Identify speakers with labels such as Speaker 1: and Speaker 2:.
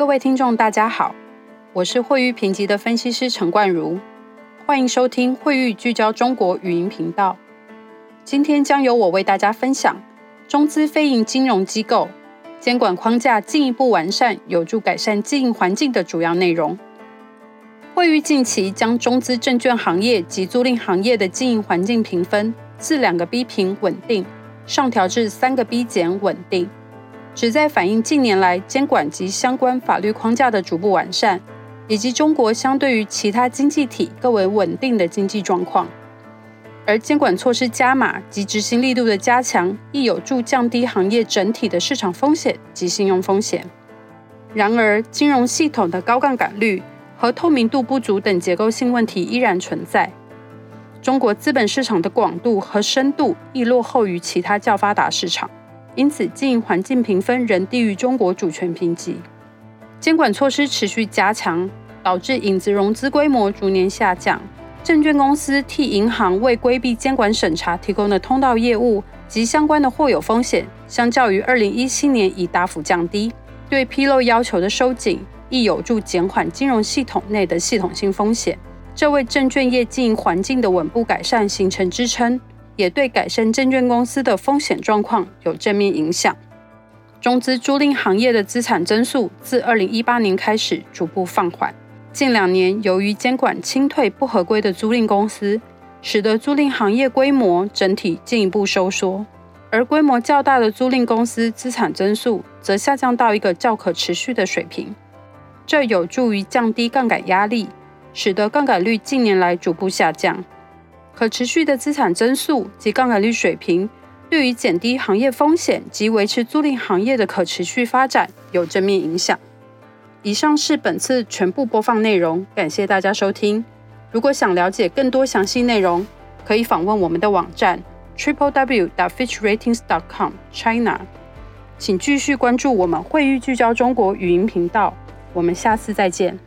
Speaker 1: 各位听众，大家好，我是汇誉评级的分析师陈冠如，欢迎收听汇誉聚焦中国语音频道。今天将由我为大家分享中资非营金融机构监管框架进一步完善，有助改善经营环境的主要内容。汇誉近期将中资证券行业及租赁行业的经营环境评分自两个 B 评稳定上调至三个 B 减稳定。旨在反映近年来监管及相关法律框架的逐步完善，以及中国相对于其他经济体更为稳定的经济状况。而监管措施加码及执行力度的加强，亦有助降低行业整体的市场风险及信用风险。然而，金融系统的高杠杆率和透明度不足等结构性问题依然存在。中国资本市场的广度和深度亦落后于其他较发达市场。因此，经营环境评分仍低于中国主权评级。监管措施持续加强，导致影子融资规模逐年下降。证券公司替银行为规避监管审查提供的通道业务及相关的或有风险，相较于2017年已大幅降低。对披露要求的收紧，亦有助减缓金融系统内的系统性风险，这为证券业经营环境的稳步改善形成支撑。也对改善证券公司的风险状况有正面影响。中资租赁行业的资产增速自二零一八年开始逐步放缓，近两年由于监管清退不合规的租赁公司，使得租赁行业规模整体进一步收缩，而规模较大的租赁公司资产增速则下降到一个较可持续的水平，这有助于降低杠杆压力，使得杠杆率近年来逐步下降。可持续的资产增速及杠杆率水平，对于减低行业风险及维持租赁行业的可持续发展有正面影响。以上是本次全部播放内容，感谢大家收听。如果想了解更多详细内容，可以访问我们的网站 triple w. dot fitchratings. dot com China。请继续关注我们会议聚焦中国语音频道。我们下次再见。